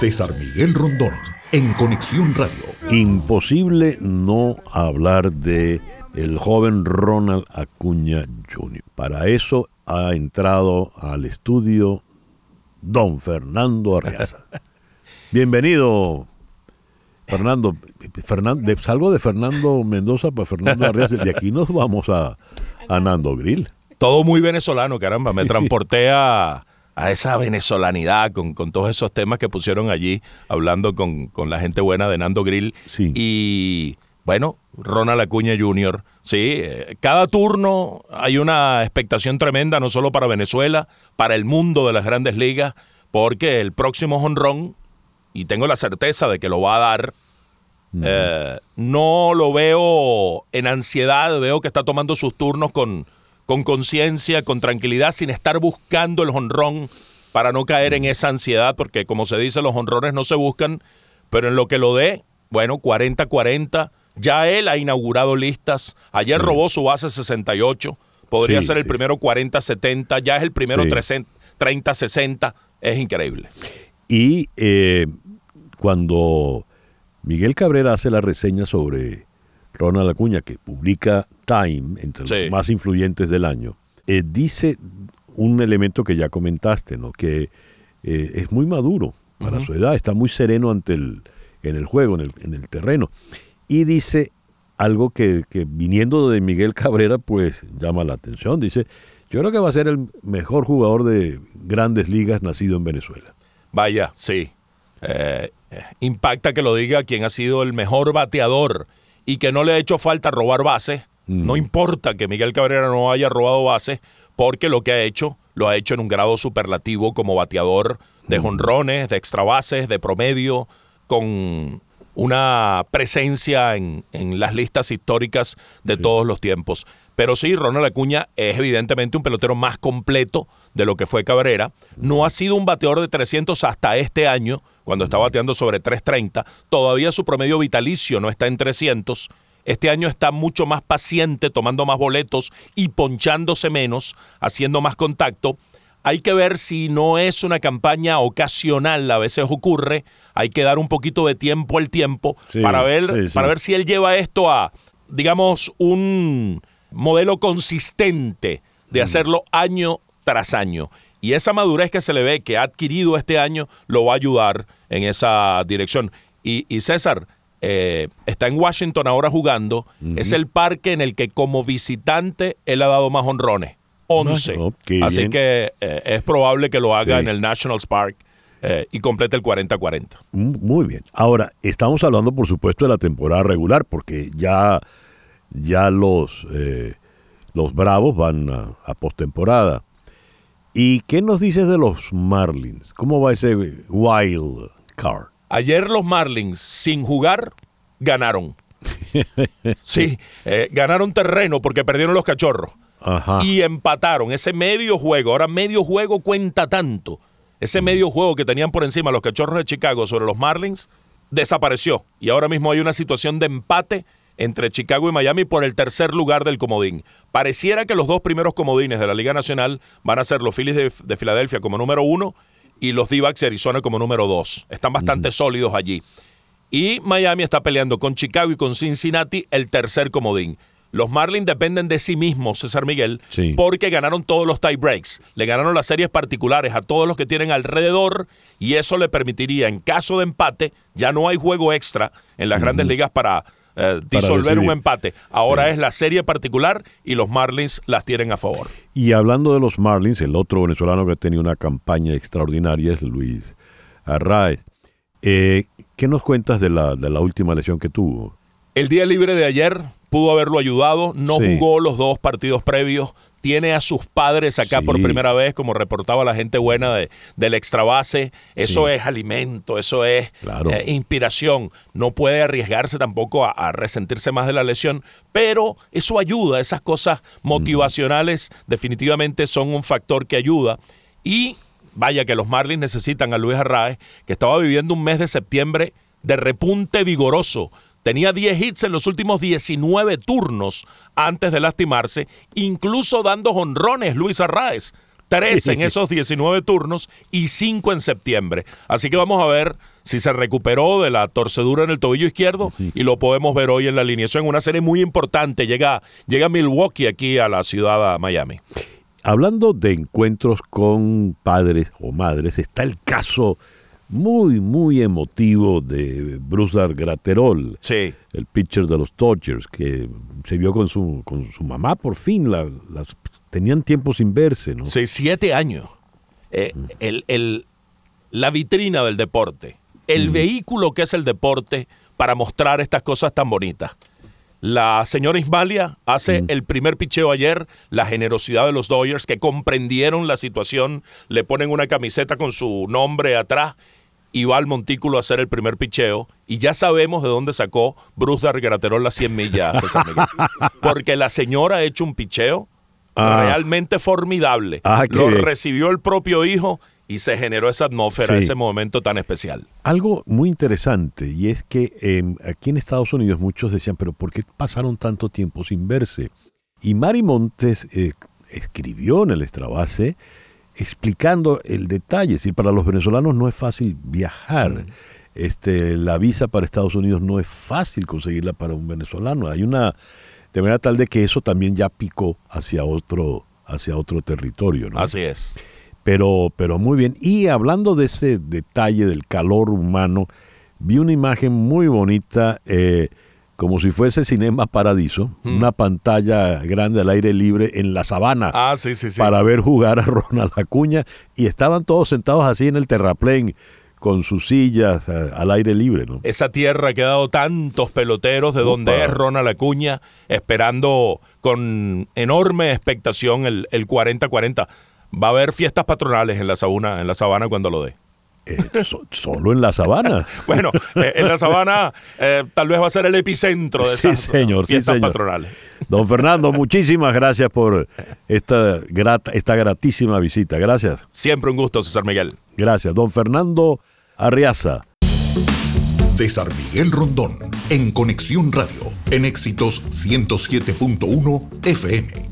César Miguel Rondón, en Conexión Radio. Imposible no hablar de el joven Ronald Acuña Jr. Para eso ha entrado al estudio don Fernando Arriaza. Bienvenido, Fernando. Fernando salgo de Fernando Mendoza para Fernando Arriaza. De aquí nos vamos a, a Nando Grill. Todo muy venezolano, caramba. Me transporté a, a esa venezolanidad con, con, todos esos temas que pusieron allí, hablando con, con la gente buena de Nando Grill. Sí. Y bueno, Ronald Acuña Jr., sí, eh, cada turno hay una expectación tremenda, no solo para Venezuela, para el mundo de las grandes ligas, porque el próximo honrón, y tengo la certeza de que lo va a dar, eh, no lo veo en ansiedad, veo que está tomando sus turnos con con conciencia, con tranquilidad, sin estar buscando el honrón para no caer en esa ansiedad, porque como se dice, los honrones no se buscan, pero en lo que lo dé, bueno, 40-40, ya él ha inaugurado listas, ayer robó su base 68, podría Sí, ser el sí. primero 40-70, ya es el primero 30-60, es increíble. Y eh, cuando Miguel Cabrera hace la reseña sobre Ronald Acuña, que publica Time, entre Sí. los más influyentes del año, eh, dice un elemento que ya comentaste, ¿no? que eh, es muy maduro para su edad, está muy sereno ante el, en el juego, en el, en el terreno. Y dice algo que, que viniendo de Miguel Cabrera, pues llama la atención. Dice, yo creo que va a ser el mejor jugador de grandes ligas nacido en Venezuela. Vaya, sí. Eh, impacta que lo diga quien ha sido el mejor bateador y que no le ha hecho falta robar bases. No importa que Miguel Cabrera no haya robado bases, porque lo que ha hecho, lo ha hecho en un grado superlativo como bateador de jonrones, de extra bases, de promedio, con una presencia en, en las listas históricas de todos los tiempos. Pero sí, Ronald Acuña es evidentemente un pelotero más completo de lo que fue Cabrera. No ha sido un bateador de 300 hasta este año, cuando está bateando sobre 330. Todavía su promedio vitalicio no está en 300. Este año está mucho más paciente, tomando más boletos y ponchándose menos, haciendo más contacto. Hay que ver si no es una campaña ocasional, a veces ocurre. Hay que dar un poquito de tiempo al tiempo Sí, para, ver, sí, sí. para ver si él lleva esto a, digamos, un modelo consistente de hacerlo año tras año. Y esa madurez que se le ve que ha adquirido este año lo va a ayudar en esa dirección. Y, y César eh, está en Washington ahora jugando. Es el parque en el que como visitante él ha dado más honrones. 11. No, qué Así bien. que eh, es probable que lo haga Sí. en el Nationals Park eh, y complete el 40-40. Mm, Muy bien. Ahora, estamos hablando, por supuesto, de la temporada regular, porque ya, ya los, eh, los Bravos van a, a postemporada. ¿Y qué nos dices de los Marlins? ¿Cómo va ese wild card? Ayer los Marlins, sin jugar, ganaron. Sí, eh, ganaron terreno porque perdieron los cachorros. Ajá. Y empataron. Ese medio juego, ahora medio juego cuenta tanto. Ese medio juego que tenían por encima los cachorros de Chicago sobre los Marlins desapareció. Y ahora mismo hay una situación de empate entre Chicago y Miami por el tercer lugar del comodín. Pareciera que los dos primeros comodines de la Liga Nacional van a ser los Phillies de, de Filadelfia como número uno y los D-backs de Arizona como número dos. Están bastante sólidos allí. Y Miami está peleando con Chicago y con Cincinnati el tercer comodín. Los Marlins dependen de sí mismos, César Miguel, Sí. porque ganaron todos los tie breaks. Le ganaron las series particulares a todos los que tienen alrededor y eso le permitiría, en caso de empate, ya no hay juego extra en las grandes ligas para eh, disolver decidir. un empate. Ahora es la serie particular y los Marlins las tienen a favor. Y hablando de los Marlins, el otro venezolano que ha tenido una campaña extraordinaria es Luis Arraez. Eh, ¿Qué nos cuentas de la, de la última lesión que tuvo? El día libre de ayer pudo haberlo ayudado, no Sí. jugó los dos partidos previos, tiene a sus padres acá Sí. por primera vez, como reportaba la gente buena de, del extra base. Eso Sí. es alimento, eso es Claro. eh, inspiración. No puede arriesgarse tampoco a, a resentirse más de la lesión, pero eso ayuda, esas cosas motivacionales definitivamente son un factor que ayuda. Y vaya que los Marlins necesitan a Luis Arraez, que estaba viviendo un mes de septiembre de repunte vigoroso. Tenía 10 hits en los últimos 19 turnos antes de lastimarse, incluso dando jonrones Luis Arraez. tres en esos 19 turnos y cinco en septiembre. Así que vamos a ver si se recuperó de la torcedura en el tobillo izquierdo y lo podemos ver hoy en la alineación. Una serie muy importante. Llega, llega Milwaukee aquí a la ciudad de Miami. Hablando de encuentros con padres o madres, está el caso muy, muy emotivo de Bruce Graterol, sí. el pitcher de los Dodgers, que se vio con su, con su mamá por fin, la, las, tenían tiempo sin verse, ¿no? Sí, siete años. Eh, el, el, la vitrina del deporte, el vehículo que es el deporte para mostrar estas cosas tan bonitas. La señora Ismalia hace el primer picheo ayer, la generosidad de los Dodgers que comprendieron la situación, le ponen una camiseta con su nombre atrás y va al montículo a hacer el primer picheo y ya sabemos de dónde sacó Bruce Dargraterol las 100 millas, César Miguel. Porque la señora ha hecho un picheo Ah. realmente formidable. Ah, Lo bien. recibió el propio hijo y se generó esa atmósfera, Sí. ese momento tan especial. Algo muy interesante y es que eh, aquí en Estados Unidos muchos decían, pero ¿por qué pasaron tanto tiempo sin verse? Y Mari Montes eh, escribió en el Extrabase explicando el detalle. Decir, para los venezolanos no es fácil viajar. Este, la visa para Estados Unidos no es fácil conseguirla para un venezolano. Hay una de manera tal de que eso también ya picó hacia otro hacia otro territorio, ¿no? Así es. Pero, pero muy bien. Y hablando de ese detalle del calor humano, vi una imagen muy bonita, eh, como si fuese Cinema Paradiso, una pantalla grande al aire libre en la sabana Ah, sí, sí, sí. para ver jugar a Ronald Acuña. Y estaban todos sentados así en el terraplén, con sus sillas eh, al aire libre, ¿no? Esa tierra que ha dado tantos peloteros de donde es Ronald Acuña, esperando con enorme expectación el, el 40-40. Va a haber fiestas patronales en la sabana, en la sabana cuando lo dé. Eh, so- solo en la sabana. Bueno, eh, en la sabana eh, tal vez va a ser el epicentro de Sí, esas señor, sí, señor. patronales. Don Fernando, muchísimas gracias por esta, grata, esta gratísima visita. Gracias. Siempre un gusto, César Miguel. Gracias. Don Fernando Arriaza. César Miguel Rondón, en Conexión Radio, en Éxitos 107.1 FM.